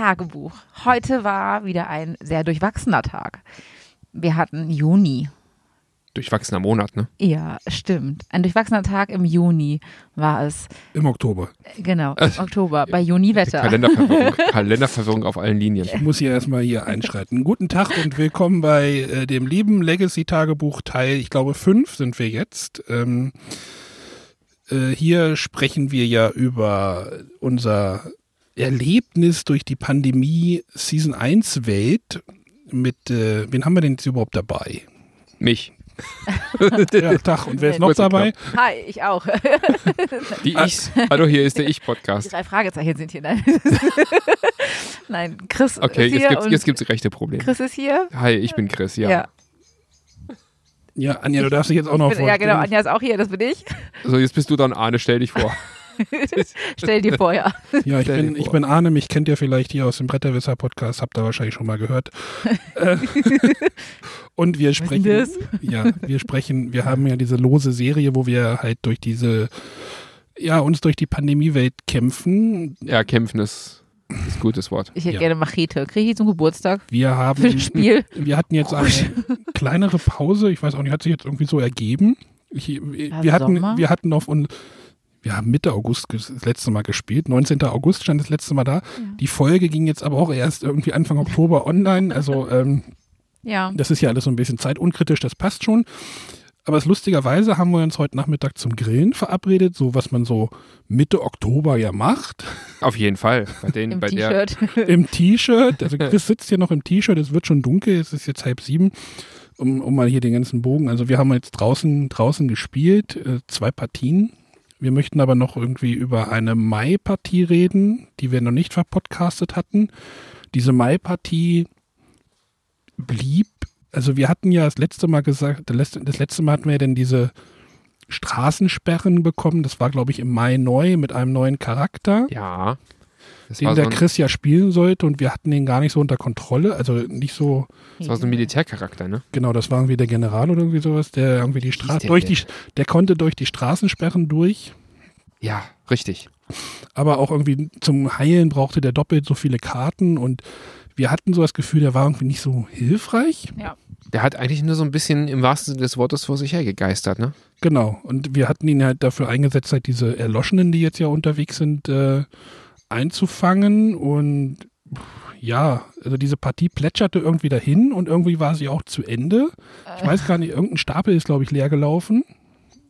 Tagebuch. Heute war wieder ein sehr durchwachsener Tag. Wir hatten Juni. Durchwachsener Monat, ne? Ja, stimmt. Ein durchwachsener Tag im Juni war es. Im Oktober. Genau, im Oktober, bei Juni-Wetter. Kalenderverwirrung, Kalenderverwirrung auf allen Linien. Ich muss hier erstmal hier einschreiten. Guten Tag und willkommen bei äh, dem lieben Legacy-Tagebuch Teil, ich glaube, 5 sind wir jetzt. Ähm, äh, hier sprechen wir ja über unser Erlebnis durch die Pandemie Season 1 Welt mit, äh, wen haben wir denn jetzt überhaupt dabei? Mich. Ja, Tag. Und wer ist noch dabei? Hi, ich auch. Die Ichs. Hallo, hier ist der Die Ich-Podcast. drei Fragezeichen sind hier. Nein, Nein Chris Okay, ist jetzt hier gibt's, und jetzt gibt's rechte Probleme. Chris ist hier. Hi, ich bin Chris, ja. ja. Ja, Anja, du darfst dich jetzt auch noch bin, ja, vorstellen. genau. Anja ist auch hier, das bin ich. So, jetzt bist du dann Arne, stell dich vor. Stell dir vor, ja. Ja, ich Stell bin, ich bin Arne, mich kennt ihr vielleicht hier aus dem Bretterwisser-Podcast, habt ihr wahrscheinlich schon mal gehört. Und wir sprechen, das? ja, wir sprechen, wir haben ja diese lose Serie, wo wir halt durch diese, ja, uns durch die Pandemiewelt kämpfen. Ja, kämpfen ist, ist ein gutes Wort. Ich hätte Ja. gerne Machete. Kriege ich zum Geburtstag? Wir haben, Für das Spiel? wir hatten jetzt eine kleinere Pause, ich weiß auch nicht, hat sich jetzt irgendwie so ergeben. Ich, wir, hatten, Sommer? wir hatten auf uns, wir haben Mitte August das letzte Mal gespielt. 19. August stand das letzte Mal da. Die Folge ging jetzt aber auch erst irgendwie Anfang Oktober online. Also ähm, Ja. das ist ja alles so ein bisschen zeitunkritisch, das passt schon. Aber es lustigerweise haben wir uns heute Nachmittag zum Grillen verabredet, so was man so Mitte Oktober ja macht. Auf jeden Fall. Bei, den, Im bei der T-Shirt. Im T-Shirt. Also Chris sitzt hier noch im T-Shirt, es wird schon dunkel, es ist jetzt halb sieben, um, um mal hier den ganzen Bogen. Also wir haben jetzt draußen, draußen gespielt, äh, zwei Partien. Wir möchten aber noch irgendwie über eine Mai-Partie reden, die wir noch nicht verpodcastet hatten. Diese Mai-Partie blieb, also wir hatten ja das letzte Mal gesagt, das letzte, Mal hatten wir ja dann diese Straßensperren bekommen. Das war, glaube ich, im Mai neu mit einem neuen Charakter Ja. Das den war, so der ein, Chris ja spielen sollte und wir hatten den gar nicht so unter Kontrolle, also nicht so, das war so ein Militärcharakter, ne? genau, das war irgendwie der General oder irgendwie sowas, der irgendwie die Straße, der durch denn? die, der konnte durch die Straßensperren durch, Ja, richtig. aber auch irgendwie zum Heilen brauchte der doppelt so viele Karten und wir hatten so das Gefühl, der war irgendwie nicht so hilfreich. Ja. Der hat eigentlich nur so ein bisschen im wahrsten Sinne des Wortes vor sich hergegeistert, ne? Genau, und wir hatten ihn halt dafür eingesetzt, halt diese Erloschenen, die jetzt ja unterwegs sind, äh, einzufangen und ja, also diese Partie plätscherte irgendwie dahin und irgendwie war sie auch zu Ende. Ich weiß gar nicht, irgendein Stapel ist, glaube ich, leer gelaufen.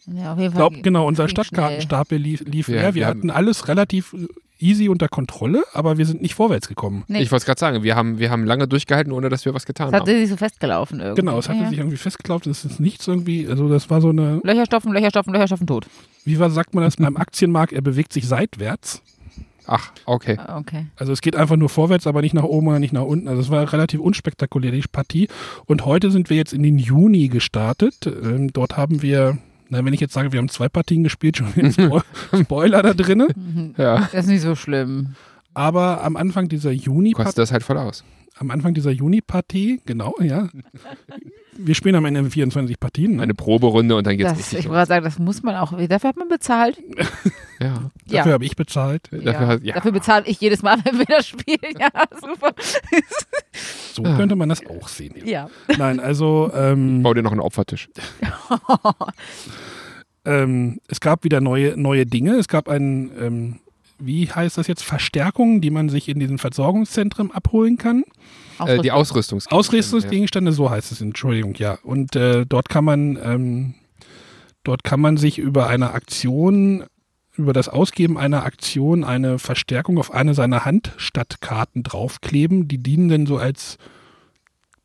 Ja, auf jeden Ich Fall. glaube, genau, unser. Stadtkartenstapel lief, lief Ja, leer. Wir wir hatten alles relativ easy unter Kontrolle, aber wir sind nicht vorwärts gekommen. Nee, Ich wollte es gerade sagen, wir haben, wir haben lange durchgehalten, ohne dass wir was getan es hatte haben. sich so festgelaufen irgendwie. Genau, es hatte ja. sich irgendwie festgeklaubt, es ist nichts irgendwie, also das war so eine, Löcher stopfen, Löcher stopfen, Löcher stopfen, tot. wie war, sagt man das beim Aktienmarkt, er bewegt sich seitwärts. Ach, okay. Ah, Okay. Also es geht einfach nur vorwärts, aber nicht nach oben oder nicht nach unten. Also es war relativ unspektakulär, die Partie. Und heute sind wir jetzt in den Juni gestartet. Ähm, dort haben wir, na, wenn ich jetzt sage, wir haben zwei Partien gespielt, schon wieder ein Spo Spoiler da drinne. Ja. Das ist nicht so schlimm. Aber am Anfang dieser Juni Kostet das halt voll aus. am Anfang dieser Juni-Partie, genau, ja. Wir spielen am Ende 24 Partien. Ne? Eine Proberunde und dann geht's Das, richtig ich wollte sagen, das muss man auch. Dafür hat man bezahlt. Ja. Ja. Dafür habe ich bezahlt. Dafür, ja. hat- ja. Dafür bezahle ich jedes Mal, wenn wir das spielen. Ja, super. So könnte man das auch sehen. Ja. Nein, also ähm, Bau dir noch einen Opfertisch. ähm, es gab wieder neue, neue Dinge. Es gab ein, ähm, wie heißt das jetzt, Verstärkungen, die man sich in diesen Versorgungszentren abholen kann. Äh, die Ausrüstungsgegenstände. Ausrüstungsgegenstände, so heißt es, Entschuldigung, ja. Und äh, dort kann man, ähm, dort kann man sich über eine Aktion, über das Ausgeben einer Aktion eine Verstärkung auf eine seiner Handstadtkarten draufkleben. Die dienen dann so als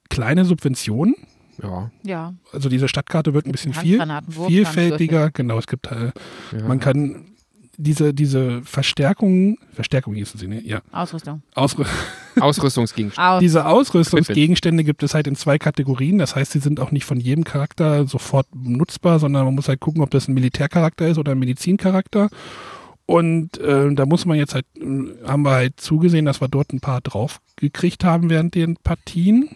kleine Subvention. Ja. Ja. Also diese Stadtkarte wird ein bisschen viel, vielfältiger. Genau, es gibt, äh, ja. man kann diese, diese Verstärkungen, Verstärkung hießen sie, ne? Ja. Ausrüstung. Ausrü Ausrüstungsgegenstände. Aus. Diese Ausrüstungsgegenstände gibt es halt in zwei Kategorien. Das heißt, sie sind auch nicht von jedem Charakter sofort nutzbar, sondern man muss halt gucken, ob das ein Militärcharakter ist oder ein Medizincharakter. Und äh, da muss man jetzt halt, äh, haben wir halt zugesehen, dass wir dort ein paar drauf gekriegt haben während den Partien.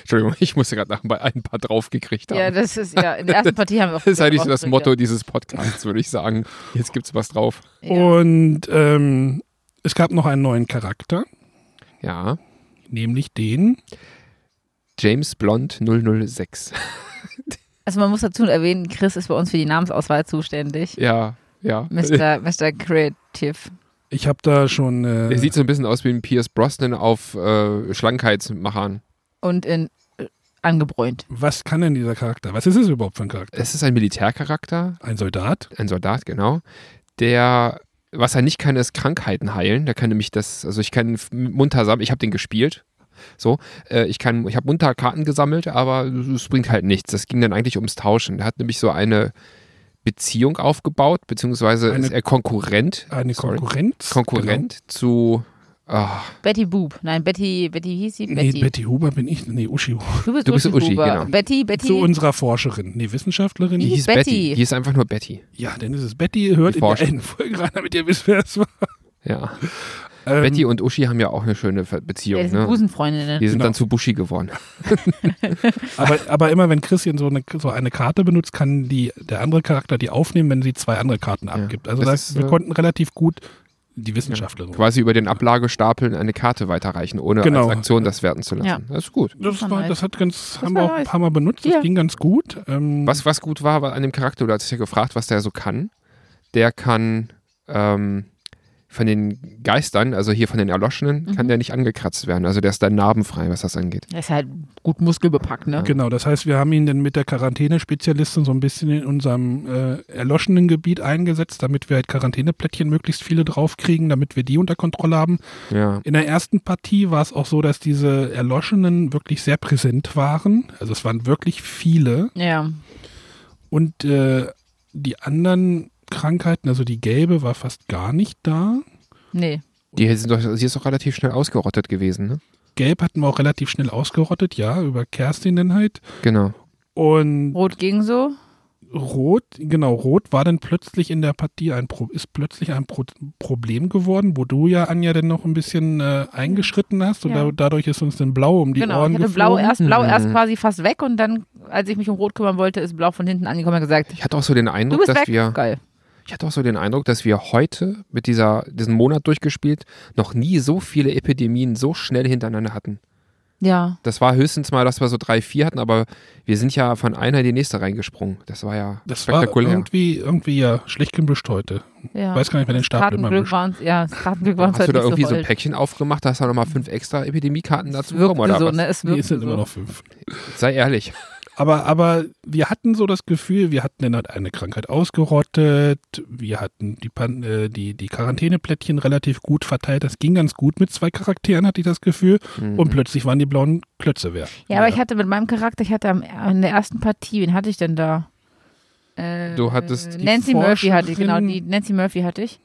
Entschuldigung, ich musste gerade nach ein paar draufgekriegt haben. Ja, das ist ja, in der ersten Partie haben wir auch. das ist eigentlich so das Motto dieses Podcasts, würde ich sagen. Jetzt gibt's was drauf. Ja. Und ähm, es gab noch einen neuen Charakter. Ja. nämlich den James Blond 006. Also man muss dazu erwähnen, Chris ist bei uns für die Namensauswahl zuständig. Ja, ja. Mr. Mr. Creative. Ich habe da schon. Äh, Er sieht so ein bisschen aus wie ein Pierce Brosnan auf äh, Schlankheitsmachern. Und in äh, angebräunt. was kann denn dieser Charakter? Was ist es überhaupt für ein Charakter? Es ist ein Militärcharakter, Ein Soldat? ein Soldat, genau, der, was er nicht kann, ist Krankheiten heilen. Der kann nämlich das, also ich kann munter sammeln, ich habe den gespielt. So, äh, ich kann, ich habe munter Karten gesammelt, aber es bringt halt nichts. Das ging dann eigentlich ums Tauschen. Der hat nämlich so eine Beziehung aufgebaut, beziehungsweise Eine- ist er Konkurrent. Eine sorry, Konkurrenz? Konkurrent zu. Ah, Betty Boop. Nein, Betty, Betty hieß sie? Genau. Nee, Betty. Betty Huber bin ich. Nee, Uschi. Du bist, Du bist Uschi, Huber. genau. Betty, Betty. Zu unserer Forscherin. Nee, Wissenschaftlerin. die hieß hieß Betty. Betty. Die ist einfach nur Betty. Ja, dann ist es Betty. Hört Die in der einen Folge rein, damit ihr wisst, wer es war. Ja. Ähm, Betty und Uschi haben ja auch eine schöne Beziehung. Der sind Ne? Busenfreundinnen. Die sind Genau. dann zu Buschi geworden. aber, aber immer wenn Christian so eine, so eine Karte benutzt, kann die, der andere Charakter die aufnehmen, wenn sie zwei andere Karten abgibt. Also das das ist, wir äh, konnten relativ gut die Wissenschaftlerin. Quasi über den Ablagestapeln eine Karte weiterreichen, ohne Genau. als Aktion das werten zu lassen. Ja. Das ist gut. Das, war das hat ganz, Das haben wir auch ein paar Mal benutzt, das Ja. ging ganz gut. Ähm, Was, was gut war war an dem Charakter, du hast dich ja gefragt, was der so kann. Der kann ähm, von den Geistern, also hier von den Erloschenen, Mhm. kann der nicht angekratzt werden. Also der ist dann narbenfrei, was das angeht. Der ist halt gut muskelbepackt, ne? Genau, das heißt, wir haben ihn dann mit der Quarantänespezialistin so ein bisschen in unserem äh, erloschenen Gebiet eingesetzt, damit wir halt Quarantäneplättchen möglichst viele draufkriegen, damit wir die unter Kontrolle haben. Ja. In der ersten Partie war es auch so, dass diese Erloschenen wirklich sehr präsent waren. Also es waren wirklich viele. Ja. Und äh, die anderen Krankheiten, also die gelbe, war fast gar nicht da. Nee. Die, sind doch, sie ist doch relativ schnell ausgerottet gewesen, ne? Gelb hatten wir auch relativ schnell ausgerottet, ja, über Kerstin dann halt. Genau. Und Rot ging so. Rot, genau, Rot war dann plötzlich in der Partie ein Pro ist plötzlich ein Pro Problem geworden, wo du ja Anja dann noch ein bisschen äh, eingeschritten hast und Ja. da, dadurch ist uns dann Blau um die genau. Ohren Ich hatte geflogen. blau erst, blau Mhm. erst quasi fast weg und dann, als ich mich um Rot kümmern wollte, ist blau von hinten angekommen und gesagt, Ich hatte auch so den du Eindruck, bist dass weg. wir. Geil. Ich hatte auch so den Eindruck, dass wir heute mit dieser, diesen Monat durchgespielt noch nie so viele Epidemien so schnell hintereinander hatten. Ja. Das war höchstens mal, dass wir so drei, vier hatten, aber wir sind ja von einer in die nächste reingesprungen. Das war ja Das war spektakulär. irgendwie, irgendwie ja schlecht gebüscht heute. ja. Weiß gar nicht, wer den Stapel immer mischt. waren ja, das Kartenglück waren Hast du da irgendwie so so ein Päckchen aufgemacht, da hast du nochmal fünf extra Epidemiekarten dazu bekommen, oder so, was? ne? Es Nee, es sind so. immer noch fünf. Sei ehrlich. Aber, aber wir hatten so das Gefühl, wir hatten dann halt eine Krankheit ausgerottet, wir hatten die, Pan äh, die, die Quarantäneplättchen relativ gut verteilt. Das ging ganz gut mit zwei Charakteren, hatte ich das Gefühl. Mhm. Und plötzlich waren die blauen Klötze wer. Ja, aber ich hatte mit meinem Charakter, ich hatte am, in der ersten Partie, wen hatte ich denn da? Äh, Du hattest die Nancy Murphy hatte ich, genau, die Nancy Murphy hatte ich.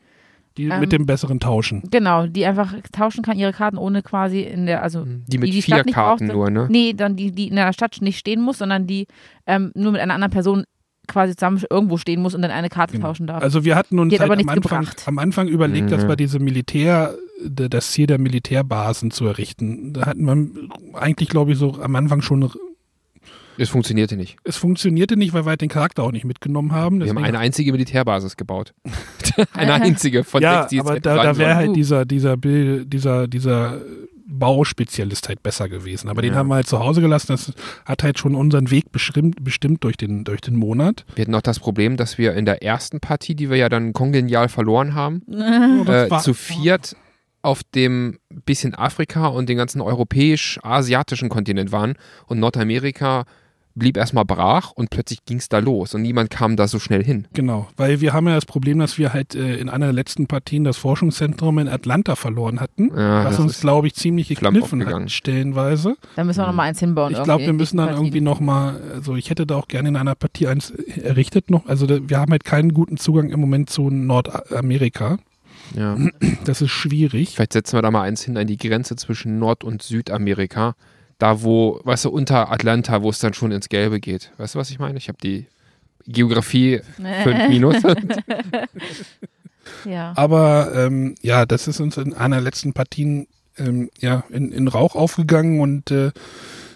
Die Ähm, mit dem besseren Tauschen. Genau, die einfach tauschen kann, ihre Karten ohne quasi in der, also die mit die die vier Stadt nicht Karten brauchte. nur, ne? nee, dann die, die in der Stadt nicht stehen muss, sondern die ähm, nur mit einer anderen Person quasi zusammen irgendwo stehen muss und dann eine Karte Genau. tauschen darf. Also wir hatten uns hat halt aber am, Anfang, am Anfang überlegt, dass Mhm. wir diese Militär, das Ziel der Militärbasen zu errichten. Da hatten wir eigentlich, glaube ich, so am Anfang schon, Es funktionierte nicht. es funktionierte nicht, weil wir halt den Charakter auch nicht mitgenommen haben. Wir haben Deswegen- eine einzige Militärbasis gebaut. eine einzige von ja, sechs, die es aber hätten da, da wäre halt dieser, dieser, Bild, dieser, dieser Bauspezialist halt besser gewesen. Aber den Ja. haben wir halt zu Hause gelassen. Das hat halt schon unseren Weg bestimmt, bestimmt durch, den, durch den Monat. Wir hatten auch das Problem, dass wir in der ersten Partie, die wir ja dann kongenial verloren haben, äh, zu viert auf dem bisschen Afrika und den ganzen europäisch-asiatischen Kontinent waren und Nordamerika blieb erstmal brach und plötzlich ging es da los und niemand kam da so schnell hin. Genau, weil wir haben ja das Problem, dass wir halt äh, in einer der letzten Partien das Forschungszentrum in Atlanta verloren hatten, Ja, was das uns, glaube ich, ziemlich gekniffen hat, stellenweise. da müssen wir noch mal eins hinbauen. Ich glaube, wir müssen dann Partien. irgendwie nochmal, also ich hätte da auch gerne in einer Partie eins errichtet noch. Also da, wir haben halt keinen guten Zugang im Moment zu Nordamerika. Ja. Das ist schwierig. Vielleicht setzen wir da mal eins hin an die Grenze zwischen Nord- und Südamerika. Da, wo, weißt du, unter Atlanta, wo es dann schon ins Gelbe geht. Weißt du, was ich meine? Ich habe die Geografie 5 minus. ja. Aber ähm, ja, das ist uns in einer der letzten Partien ähm, ja, in, in Rauch aufgegangen und äh,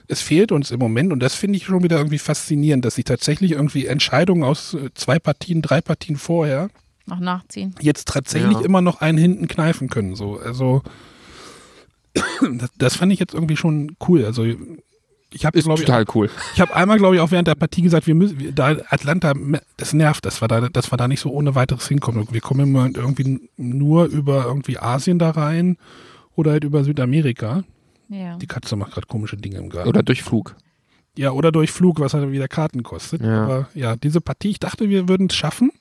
es fehlt uns im Moment und das finde ich schon wieder irgendwie faszinierend, dass sich tatsächlich irgendwie Entscheidungen aus äh, zwei Partien, drei Partien vorher Noch nachziehen. jetzt tatsächlich Ja. immer noch einen hinten kneifen können. So. Also das, das fand ich jetzt irgendwie schon cool. Also ich habe glaube ich, total cool. ich habe einmal glaube ich auch während der Partie gesagt, wir müssen, wir- da Atlanta, das nervt, dass wir da, dass wir da nicht so ohne weiteres hinkommen. Wir kommen immer irgendwie nur über irgendwie Asien da rein oder halt über Südamerika. Ja. Die Katze macht gerade komische Dinge im Garten. Oder durch Flug. ja, oder durch Flug, was halt wieder Karten kostet. Ja. Aber ja, diese Partie, ich dachte, wir würden es schaffen.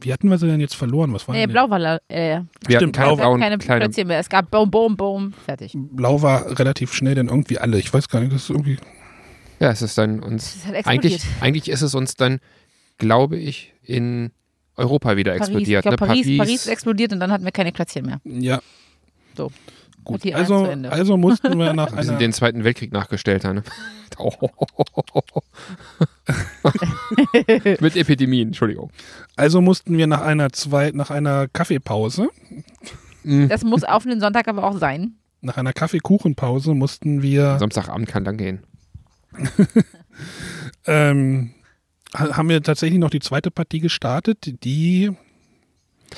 Wie hatten wir sie denn jetzt verloren? Was war Nee, denn? Blau war äh, Wir hatten Stimmt, keine Blau- es gab blauen keine kleine. Plätzchen mehr. Es gab Boom, Boom, Boom. Fertig. Blau war relativ schnell, denn irgendwie alle. Ich weiß gar nicht, das ist irgendwie. Ja, es ist dann uns. ist halt explodiert. Eigentlich, eigentlich ist es uns dann, glaube ich, in Europa wieder Paris, ich explodiert. glaube, ne? Paris, Paris ist explodiert und dann hatten wir keine Plätzchen mehr. Ja. So. Gut. Also, also mussten wir nach Wir sind einer. den Zweiten Weltkrieg nachgestellt. Ne? Oh. Mit Epidemien, Entschuldigung. Also mussten wir nach einer zwei, nach einer Kaffeepause, Das muss auf den Sonntag aber auch sein. nach einer Kaffeekuchenpause mussten wir, Samstagabend kann lang gehen. ähm, ha- haben wir tatsächlich noch die zweite Partie gestartet, die,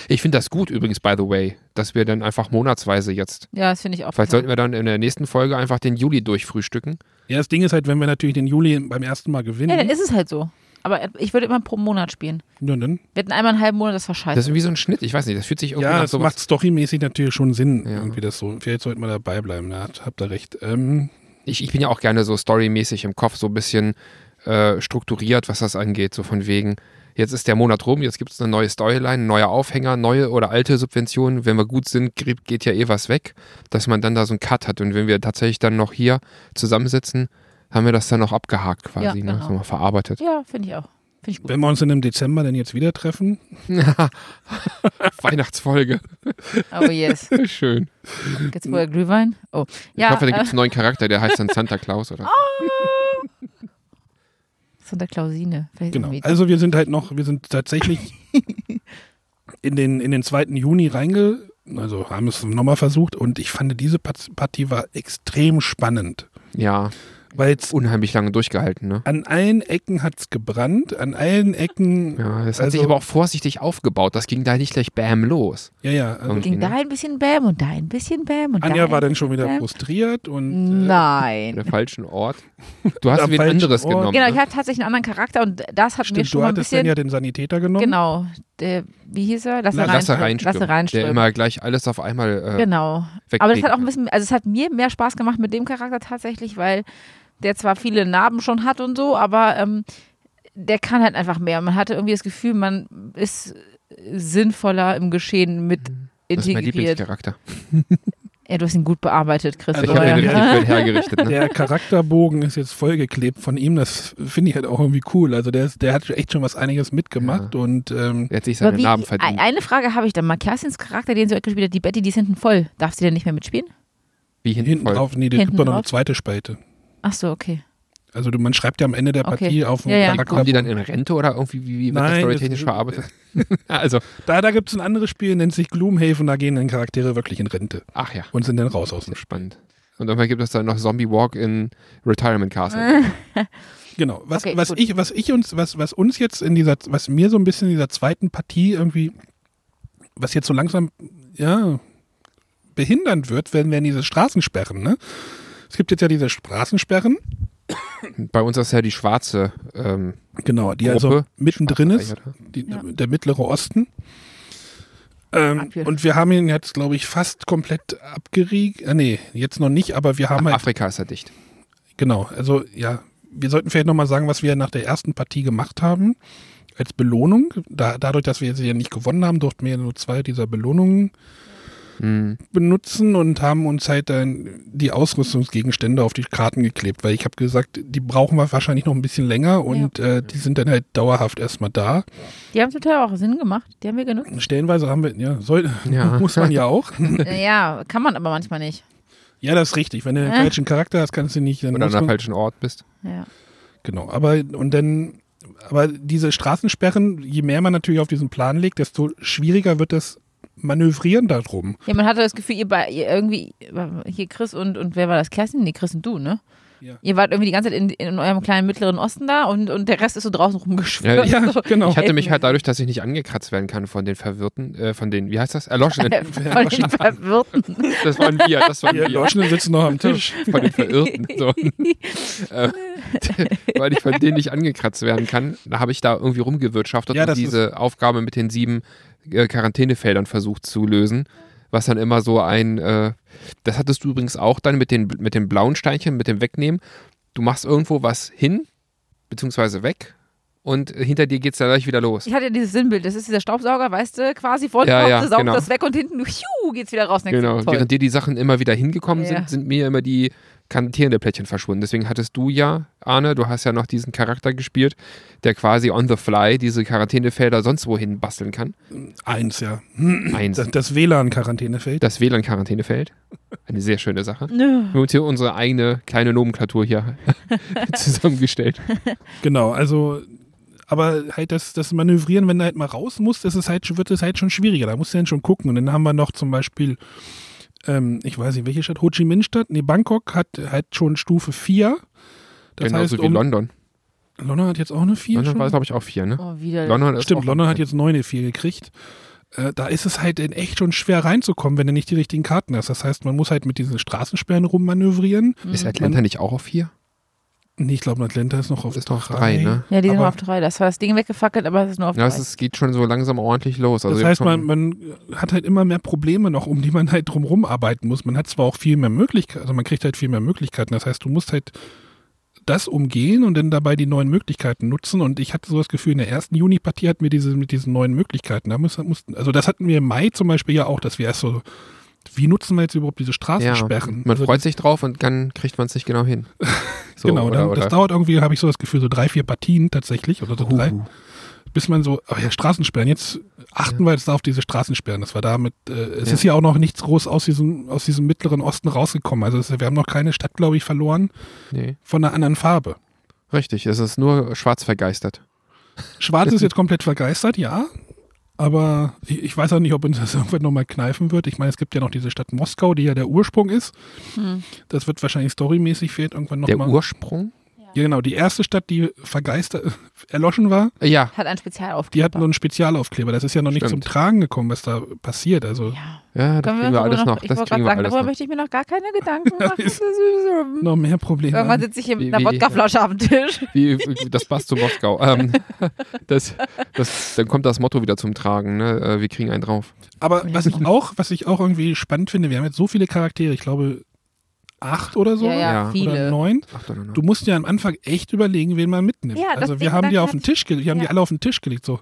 Ich finde das gut übrigens, by the way, dass wir dann einfach monatsweise jetzt. Ja, das finde ich auch. Vielleicht sollten wir dann in der nächsten Folge einfach den Juli durchfrühstücken. ja, das Ding ist halt, wenn wir natürlich den Juli beim ersten Mal gewinnen, Ja, dann ist es halt so. Aber ich würde immer pro Monat spielen. ja, dann, Wir hatten einmal einen halben Monat, das war scheiße. Das ist irgendwie so ein Schnitt. Ich weiß nicht, das fühlt sich irgendwie ja, das macht storymäßig natürlich schon Sinn, Ja. irgendwie das so. Vielleicht sollten wir dabei bleiben, ja, habt ihr recht. Ähm, ich, ich bin ja auch gerne so storymäßig im Kopf, so ein bisschen äh, strukturiert, was das angeht. So von wegen, jetzt ist der Monat rum, jetzt gibt es eine neue Storyline, ein neuer Aufhänger, neue oder alte Subventionen. Wenn wir gut sind, geht ja eh was weg, dass man dann da so einen Cut hat. Und wenn wir tatsächlich dann noch hier zusammensitzen, haben wir das dann noch abgehakt quasi, Ja, ne? genau. Das haben wir verarbeitet. ja, finde ich auch. Finde ich gut. wenn wir uns in dem Dezember denn jetzt wieder treffen, Weihnachtsfolge. Oh yes. Schön. Jetzt vorher Glühwein. Oh. Ich Ja, hoffe, da gibt es äh, einen neuen Charakter, der heißt dann Santa Claus oder. Santa Clausine. Vielleicht Genau. Also wir sind halt noch, wir sind tatsächlich in den, in den 2. Juni reinge, also haben es nochmal versucht und ich fand, diese Partie war extrem spannend. Ja, Weil es unheimlich lange durchgehalten, ne? an allen Ecken hat es gebrannt, an allen Ecken, Ja, das hat Also- sich aber auch vorsichtig aufgebaut. Das ging da nicht gleich bam los. ja, ja. Also Ging ne? da ein bisschen Bäm und da ein bisschen Bäm und Anja da war ein dann schon wieder Bäm. frustriert und äh, An Nein. der falschen Ort. Du hast wen falschen anderes Ort. genommen. Genau, ich ne? hatte tatsächlich einen anderen Charakter und das hat mir stimmt, schon du mal ein hattest dann bisschen. ja den Sanitäter genommen. genau. Der, wie hieß er? Lasse, Lasse Lasse Reinström. Reinström, Lasse Reinström. der immer gleich alles auf einmal äh, Genau. wegkriegt. Aber das hat auch ein bisschen, also es hat mir mehr Spaß gemacht mit dem Charakter tatsächlich, weil der zwar viele Narben schon hat und so, aber ähm, der kann halt einfach mehr. Man hatte irgendwie das Gefühl, man ist sinnvoller im Geschehen mit Das ist mein integriert. Lieblingscharakter. Ja, du hast ihn gut bearbeitet, Chris. Also ich habe ja, ihn ja. richtig schön hergerichtet. Ne? Der Charakterbogen ist jetzt vollgeklebt von ihm. Das finde ich halt auch irgendwie cool. Also der, ist, der hat echt schon was einiges mitgemacht und ähm, Er hat sich Aber seine wie, Namen verdient. eine Frage habe ich dann. Mal Kerstins Charakter, den sie heute gespielt hat, die Betty, die ist hinten voll. Darf sie denn nicht mehr mitspielen? Wie hinten, hinten voll. drauf, nee, der Hinten gibt noch eine drauf? zweite Spalte. Ach so, okay. Also du, man schreibt ja am Ende der Okay. Partie auf den Ja, ja. Charakter. Kommen die dann in Rente oder irgendwie, wie, wie wird das storytechnisch verarbeitet? also, Da, da gibt es ein anderes Spiel, nennt sich Gloomhaven, da gehen dann Charaktere wirklich in Rente ach ja, und sind dann raus aus dem Spiel. spannend. Und irgendwann gibt es dann noch Zombie Walk in Retirement Castle. Genau. Was, Okay, was gut. ich, was ich uns, was, was uns jetzt in dieser, was mir so ein bisschen in dieser zweiten Partie irgendwie, was jetzt so langsam, ja, behindern wird, werden werden diese Straßensperren, ne? Es gibt jetzt ja diese Straßensperren, Bei uns ist ja die schwarze ähm, genau, die Gruppe. also mittendrin ist, die, Ja. der mittlere Osten. Ähm, und wir haben ihn jetzt, glaube ich, fast komplett abgeriegt. Äh, nee, jetzt noch nicht, aber wir haben Ach, halt, Afrika ist ja dicht. genau, also ja, wir sollten vielleicht nochmal sagen, was wir nach der ersten Partie gemacht haben. Als Belohnung. Da, dadurch, dass wir sie ja nicht gewonnen haben, durften wir ja nur zwei dieser Belohnungen Hm. benutzen und haben uns halt dann die Ausrüstungsgegenstände auf die Karten geklebt, weil ich habe gesagt, die brauchen wir wahrscheinlich noch ein bisschen länger und äh, die sind dann halt dauerhaft erstmal da. Die haben total auch Sinn gemacht. Die haben wir genutzt. Stellenweise haben wir, ja, soll, Ja. muss man ja auch. ja, kann man aber manchmal nicht. Ja, das ist richtig. Wenn du den Äh. falschen Charakter hast, kannst du nicht. Dann Oder an man, falschen Ort bist. Ja. genau. Aber und dann, aber diese Straßensperren, je mehr man natürlich auf diesen Plan legt, desto schwieriger wird das Manövrieren darum. ja, man hatte das Gefühl, ihr, bei, ihr irgendwie, hier Chris und, und wer war das? Kerstin? Nee, Chris und du, ne? Ja. Ihr wart irgendwie die ganze Zeit in, in eurem kleinen mittleren Osten da und, und der Rest ist so draußen rumgeschwört. Ja, ja, so. genau. Ich hatte mich halt dadurch, dass ich nicht angekratzt werden kann von den Verwirrten, äh, von den, wie heißt das? Erloschenen. Von den Verwirrten. Das waren wir, das waren Die wir. Deutschen sitzen noch am Tisch. Von den Verirrten. So. äh, weil ich von denen nicht angekratzt werden kann, da habe ich da irgendwie rumgewirtschaftet Ja, und diese Aufgabe mit den sieben Quarantänefeldern versucht zu lösen. Was dann immer so ein, äh, das hattest du übrigens auch dann mit den, mit den blauen Steinchen, mit dem Wegnehmen. Du machst irgendwo was hin, beziehungsweise weg und hinter dir geht es dann gleich wieder los. Ich hatte ja dieses Sinnbild, das ist dieser Staubsauger, weißt du, quasi vorne Ja, ja, du saugst genau. das weg und hinten, hiu, geht's wieder raus. Genau, während dir die Sachen immer wieder hingekommen Ja. sind, sind mir immer die kantierende Plättchen verschwunden. Deswegen hattest du ja, Arne, du hast ja noch diesen Charakter gespielt, der quasi on the fly diese Quarantänefelder sonst wohin basteln kann. Eins, ja. Eins. Das, das WLAN-Quarantänefeld. Das WLAN-Quarantänefeld. Eine sehr schöne Sache. Nö. Wir haben uns hier unsere eigene kleine Nomenklatur hier zusammengestellt. Genau, also, aber halt das, das Manövrieren, wenn du halt mal raus musst, das ist halt, wird es halt schon schwieriger. Da musst du dann schon gucken. Und dann haben wir noch zum Beispiel, ähm, ich weiß nicht, welche Stadt, Ho Chi Minh Stadt, nee, Bangkok hat halt schon Stufe 4. Das Genauso heißt, wie um, London. London hat jetzt auch eine 4 London schon? war, glaube ich, auch vier, ne? Oh, wieder. London Stimmt, auch London hat jetzt neu eine 4 gekriegt. Äh, da ist es halt in echt schon schwer reinzukommen, wenn du nicht die richtigen Karten hast. Das heißt, man muss halt mit diesen Straßensperren rummanövrieren. Ist Atlanta nicht auch auf vier? Nee, ich glaube, Atlanta ist noch auf Ist noch drei, ne? Ja, die sind Aber- auf drei. Das war das Ding weggefackelt, aber es ist nur auf Ja, drei. es ist, geht schon so langsam ordentlich los. Also das heißt, man, man hat halt immer mehr Probleme noch, um die man halt drumherum arbeiten muss. Man hat zwar auch viel mehr Möglichkeiten, also man kriegt halt viel mehr Möglichkeiten. Das heißt, du musst halt das umgehen und dann dabei die neuen Möglichkeiten nutzen. Und ich hatte so das Gefühl, in der ersten Juni-Partie hatten wir diese, mit diesen neuen Möglichkeiten. Da muss, mussten, also das hatten wir im Mai zum Beispiel ja auch, dass wir erst so, wie nutzen wir jetzt überhaupt diese ja, Straßensperren? man also freut sich drauf und dann kriegt man es nicht genau hin. So, genau, oder, dann, oder? das dauert irgendwie, habe ich so das Gefühl, so drei, vier Partien tatsächlich oder so drei. Uh, bis man so, oh ja, Straßensperren, jetzt achten wir jetzt auf diese Straßensperren. Das war damit, äh, es Ja. ist ja auch noch nichts groß aus diesem, aus diesem mittleren Osten rausgekommen. Also es, wir haben noch keine Stadt, glaube ich, verloren nee. von einer anderen Farbe. Richtig, es ist nur schwarz vergeistert. Schwarz ist jetzt komplett vergeistert, ja. Aber ich, ich weiß auch nicht, ob uns das irgendwann nochmal kneifen wird. Ich meine, es gibt ja noch diese Stadt Moskau, die ja der Ursprung ist. Hm. Das wird wahrscheinlich storymäßig fehlt irgendwann Der nochmal. Ursprung? Ja, genau. Die erste Stadt, die vergeistert, erloschen war, Äh, Ja, Hat ein Spezialaufkleber. die hatten so einen Spezialaufkleber. Das ist ja noch nicht Stimmt. zum Tragen gekommen, was da passiert. Also ja. ja, das kriegen wir alles noch. Ich Das wollte kriegen gerade wir sagen, darüber noch. möchte ich mir noch gar keine Gedanken machen. Das ist- noch mehr Probleme. Irgendwann sitze ich hier mit einer Wodkaflasche auf dem Tisch. Wie, wie, das passt zu Moskau. Ähm, das, das, dann kommt das Motto wieder zum Tragen. Ne? Äh, Wir kriegen einen drauf. Aber was ich auch, was ich auch irgendwie spannend finde, wir haben jetzt so viele Charaktere, ich glaube acht oder so Ja, ja, Ja. oder viele. neun. Oder, oder. Du musst ja am Anfang echt überlegen, wen man mitnimmt. Ja, also wir haben die auf den Tisch gelegt, wir haben die ja. alle auf den Tisch gelegt, so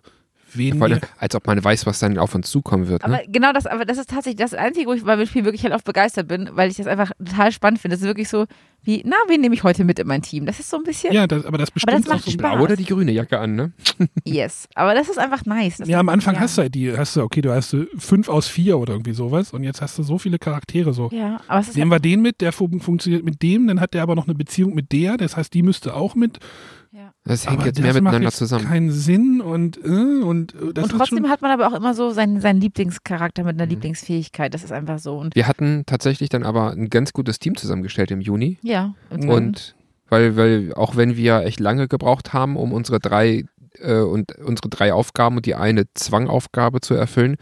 wen Vor allem, wir- als ob man weiß, was dann auf uns zukommen wird. Aber Ne? genau das, aber das ist tatsächlich das Einzige, wo ich bei dem Spiel wirklich halt auch begeistert bin, weil ich das einfach total spannend finde. Das ist wirklich so, wie, na, wen nehme ich heute mit in mein Team? Das ist so ein bisschen, Ja, das, aber das bestimmt macht auch so. Spaß. Blau oder die grüne Jacke an, ne? yes. Aber das ist einfach nice. Das Ja, am Anfang ja. hast du halt die, hast du, okay, du hast fünf aus vier oder irgendwie sowas und jetzt hast du so viele Charaktere so. Ja, aber es ist Nehmen wir den mit, der fun funktioniert mit dem, dann hat der aber noch eine Beziehung mit der, das heißt, die müsste auch mit. ja. Das hängt aber jetzt das mehr macht miteinander jetzt zusammen. keinen Sinn und, äh, und äh, das Und trotzdem schon, hat man aber auch immer so seinen, seinen Lieblingscharakter mit einer Mhm. Lieblingsfähigkeit. Das ist einfach so. Und Wir hatten tatsächlich dann aber ein ganz gutes Team zusammengestellt im Juni. ja. Und weil, weil auch wenn wir echt lange gebraucht haben, um unsere drei äh, und unsere drei Aufgaben und die eine Zwangaufgabe zu erfüllen,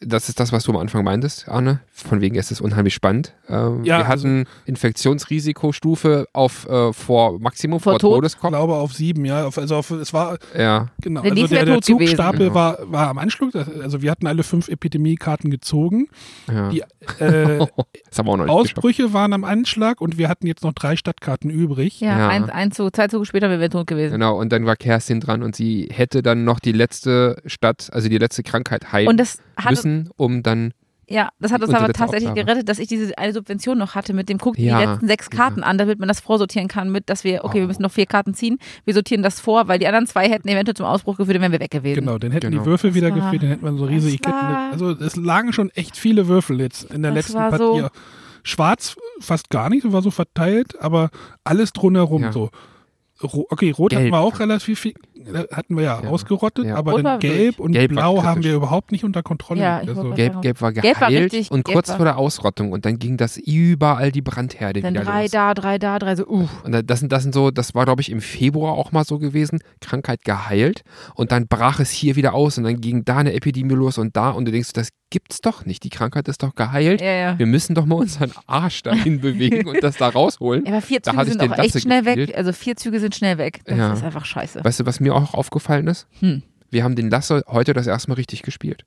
das ist das, was du am Anfang meintest, Arne. Von wegen es ist unheimlich spannend. Ähm, Ja, wir hatten Infektionsrisikostufe auf äh, vor Maximum, vor, Vor Tod? ich Todeskopf. glaube auf sieben, ja. Auf, also auf, es war, Ja, genau, Der also der, der. Zugstapel Genau. war, war am Anschluss, also wir hatten alle fünf Epidemiekarten gezogen. ja. Die äh, das haben wir auch noch nicht geschafft. Ausbrüche waren am Anschlag und wir hatten jetzt noch drei Stadtkarten übrig. Ja, Ja. Ein, ein Zug, zwei Züge später wären wir tot gewesen. Genau, und dann war Kerstin dran und sie hätte dann noch die letzte Stadt, also die letzte Krankheit heilen Und das hat, müssen, um dann ja, das hat uns aber tatsächlich Aufgabe. gerettet, dass ich diese eine Subvention noch hatte mit dem Guck Ja, die letzten sechs Karten an, damit man das vorsortieren kann mit, dass wir, okay, wir müssen noch vier Karten ziehen, wir sortieren das vor, weil die anderen zwei hätten eventuell zum Ausbruch geführt, dann wären wir weg gewesen. Genau, dann hätten Genau. die Würfel wieder gefehlt, dann hätten wir so riesige Ketten. Also es lagen schon echt viele Würfel jetzt in der Das letzten war Partie. so- Schwarz fast gar nicht, war so verteilt, aber alles drumherum Ja. so. Okay, Rot hatten Gelb. wir auch relativ viel, hatten wir ja, Ja. ausgerottet, Ja. aber Rot dann gelb und Gelb blau haben wir überhaupt nicht unter Kontrolle. Ja, also, Gelb, gelb war Gelb geheilt war richtig, und Gelb kurz vor der Ausrottung und dann ging das überall die Brandherde Dann wieder drei los. da, drei da, drei so, uh. Und da- das sind, das sind so, das war glaube ich im Februar auch mal so gewesen, Krankheit geheilt und dann brach es hier wieder aus und dann ging da eine Epidemie los und da und du denkst, das gibt's doch nicht, die Krankheit ist doch geheilt. Ja, ja. Wir müssen doch mal unseren Arsch dahin bewegen und das da rausholen. Ja, aber vier Da Züge sind auch echt Lasse schnell weg. gespielt. Also vier Züge sind schnell weg. Das Ja. ist einfach scheiße. Weißt du, was mir auch aufgefallen ist? Hm. Wir haben den Lasse heute das erste Mal richtig gespielt.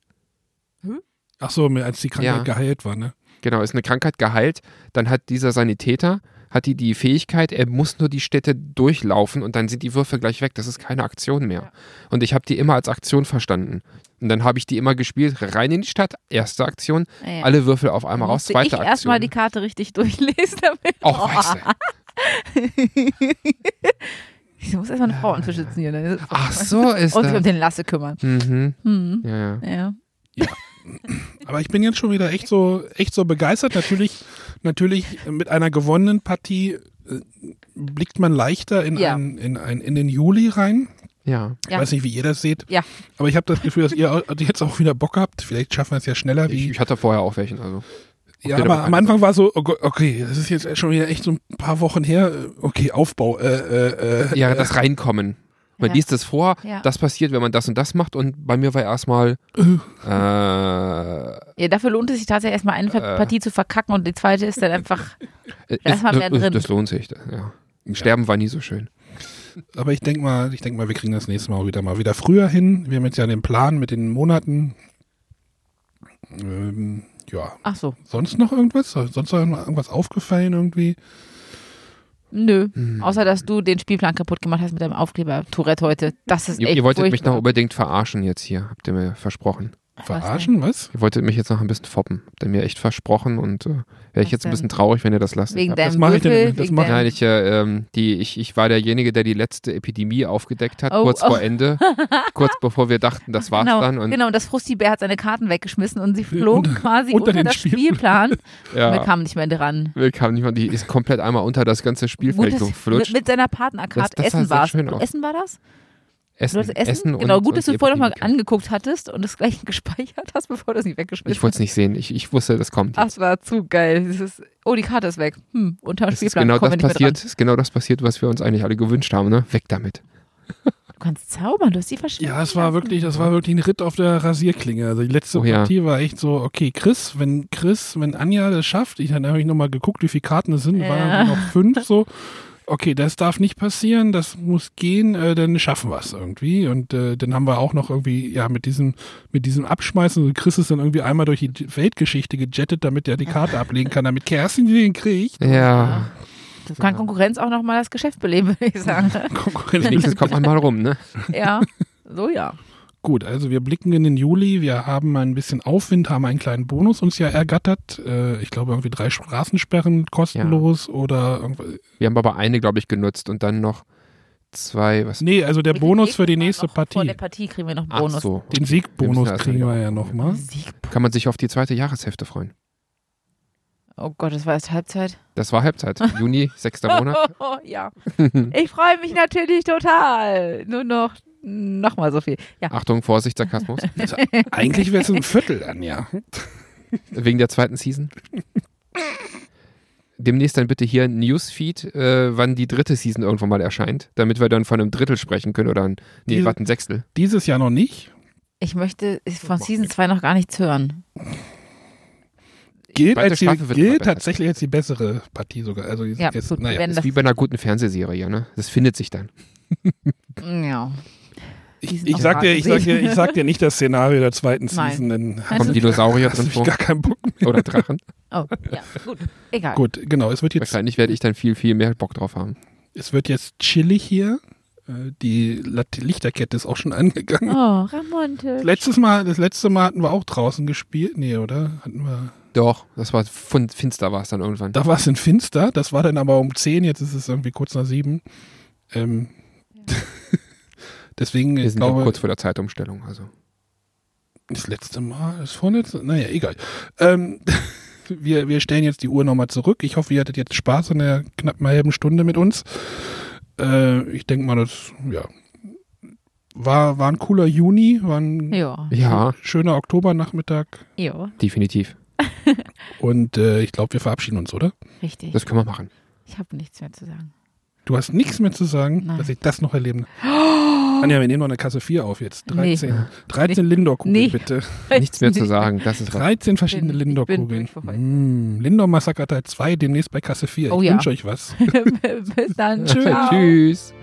Ach so, als die Krankheit Ja. geheilt war, ne? Genau, ist eine Krankheit geheilt. Dann hat dieser Sanitäter, hat die die Fähigkeit, er muss nur die Städte durchlaufen und dann sind die Würfel gleich weg. Das ist keine Aktion mehr. Und ich habe die immer als Aktion verstanden. Und dann habe ich die immer gespielt, rein in die Stadt, erste Aktion, Ja, ja. alle Würfel auf einmal raus, zweite ich Aktion. erstmal die Karte richtig durchlesen. Damit. Auch weißt du. Ich muss erstmal eine Frau unterstützen hier. Ne? Ach so ist Und sich um den Lasse kümmern. Mhm. Hm. Ja, ja. Ja. Aber ich bin jetzt schon wieder echt so, echt so begeistert. Natürlich, natürlich mit einer gewonnenen Partie äh, blickt man leichter in, Ja. ein, in, ein, in den Juli rein. ja. Ich Ja. weiß nicht, wie ihr das seht. Ja. Aber ich habe das Gefühl, dass ihr jetzt auch wieder Bock habt. Vielleicht schaffen wir es ja schneller. Ich, Wie, ich hatte vorher auch welchen. Also. Ja, aber am Anfang war so, oh okay, das ist jetzt schon wieder echt so ein paar Wochen her. Okay, Aufbau. Äh, äh, äh, Ja, das Reinkommen. Man Ja. liest es vor, Ja. das passiert, wenn man das und das macht. Und bei mir war erstmal, Äh. äh, ja, dafür lohnt es sich tatsächlich erstmal eine Äh. Partie zu verkacken und die zweite ist dann einfach. äh, Da ist mal mehr das, drin. das lohnt sich. Ja. Sterben war nie so schön. Aber ich denke mal, ich denke mal, wir kriegen das nächste Mal auch wieder mal wieder früher hin. Wir haben jetzt ja den Plan mit den Monaten. Ähm, ja. Ach so. Sonst noch irgendwas? Sonst noch irgendwas aufgefallen irgendwie? Nö. Hm. Außer, dass du den Spielplan kaputt gemacht hast mit deinem Aufkleber Tourette heute. Das ist Ihr, echt ihr wolltet mich furchtbar. noch unbedingt verarschen jetzt hier, habt ihr mir versprochen. Verarschen? Was? Ihr wolltet mich jetzt noch ein bisschen foppen. Habt ihr mir echt versprochen und äh, wäre ich jetzt ein bisschen traurig, wenn ihr das lasst. Wegen das mach ich denn das mach- Nein, ich, äh, ähm, die, ich, ich war derjenige, der die letzte Epidemie aufgedeckt hat, Oh, kurz oh. vor Ende. kurz bevor wir dachten, das war's genau, dann. Und genau, und das Frusti-Bär hat seine Karten weggeschmissen und sie flog unter- quasi unter unter, den das Spielplan. Und wir ja, kamen nicht mehr dran. wir kamen nicht mal, die ist komplett einmal unter das ganze Spielfeld Gutes, mit, geflutscht. mit seiner Partnerkarte. Essen war es. Essen war das? Essen, Du hast Essen? Essen genau, und, gut, dass und du vorher nochmal angeguckt hattest und das gleich gespeichert hast, bevor du es nicht weggeschmissen Ich wollte es nicht sehen. Ich, ich wusste, das kommt. Ach, es war zu geil. Das ist, oh, die Karte ist weg. Hm, unter dem Es ist Spielplan genau das passiert, ist genau das passiert, was wir uns eigentlich alle gewünscht haben, ne? Weg damit. Du kannst zaubern, du hast die verschwinden Ja, es war wirklich, das war wirklich ein Ritt auf der Rasierklinge. Also die letzte Oh ja. Partie war echt so, okay, Chris, wenn Chris, wenn Anja das schafft, ich dann habe ich nochmal geguckt, wie viele Karten es sind, Ja. waren noch fünf so. Okay, das darf nicht passieren, das muss gehen, äh, dann schaffen wir es irgendwie. Und äh, dann haben wir auch noch irgendwie, ja, mit diesem, mit diesem Abschmeißen, und Chris ist dann irgendwie einmal durch die Weltgeschichte gejettet, damit er die Karte ablegen kann, damit Kerstin den kriegt. Ja. Das kann Konkurrenz auch nochmal das Geschäft beleben, würde ich sagen. Konkurrenz. Wenigstens kommt man mal rum, ne? ja, so ja. Gut, also wir blicken in den Juli, wir haben ein bisschen Aufwind, haben einen kleinen Bonus uns ja ergattert. Äh, ich glaube irgendwie drei Straßensperren kostenlos oder irgendwas. Wir haben aber eine, glaube ich, genutzt und dann noch zwei, was? Nee, also der Wir Bonus für die nächste noch Vor Partie. der Partie kriegen wir noch Ach Bonus. so. Den Wir Siegbonus müssen erst kriegen wir ja nochmal. Sieg. Kann man sich auf die zweite Jahreshälfte freuen. Oh Gott, das war jetzt Halbzeit. Das war Halbzeit. Juni, sechster Monat. Oh, ja. Ich freue mich natürlich total. Nur noch nochmal so viel. Ja. Achtung, Vorsicht, Sarkasmus. Also, eigentlich wäre es ein Viertel, Anja. Wegen der zweiten Season. Demnächst dann bitte hier ein Newsfeed, äh, wann die dritte Season irgendwann mal erscheint, damit wir dann von einem Drittel sprechen können oder ein, nee, Diese- warte, ein Sechstel. Dieses Jahr noch nicht. Ich möchte von Season 2 noch gar nichts hören. Gilt, als die, gilt tatsächlich als die bessere Partie sogar. Also ist Ja, jetzt, gut, naja. ist wie bei einer guten Fernsehserie, ne? Das findet sich dann. ja. Ich, ich, sag dir, ich, sag dir, ich sag dir nicht das Szenario der zweiten Nein. Season, dann Kommen Dinosaurier drin vor gar keinen Bock mehr. oder Drachen. Oh, ja, gut. Egal. Gut, genau. Es wird jetzt, Wahrscheinlich werde ich dann viel, viel mehr Bock drauf haben. es wird jetzt chillig hier. Äh, Die Lichterkette ist auch schon angegangen. Oh, Ramonte. Letztes Mal, das letzte Mal hatten wir auch draußen gespielt. Nee, oder? Hatten wir. Doch, das war von finster war es dann irgendwann. Da war es in Finster. Das war dann aber um 10. Jetzt ist es irgendwie kurz nach 7. Ähm, deswegen, Wir ich sind glaube, kurz vor der Zeitumstellung, also. das letzte Mal, das vorletzte, naja, egal. Ähm, wir, wir stellen jetzt die Uhr nochmal zurück. Ich hoffe, ihr hattet jetzt Spaß in der knappen halben Stunde mit uns. Äh, ich denke mal, das, ja, war, war ein cooler Juni, war ein Ja. Ja, schöner Oktobernachmittag. Ja, definitiv. Und äh, ich glaube, wir verabschieden uns, oder? richtig. Das können wir machen. Ich habe nichts mehr zu sagen. Du hast nichts mehr zu sagen, Nein. dass ich das noch erleben. Anja, wir nehmen noch eine Kasse 4 auf jetzt. 13, 13 Lindor-Kugeln, Nee. bitte. Nichts mehr zu sagen. Das ist was. 13 verschiedene Lindor-Kugeln. Mm, Lindor-Massaker Teil 2, demnächst bei Kasse 4. Oh ich ja. wünsche euch was. Bis dann. Ciao. Tschüss.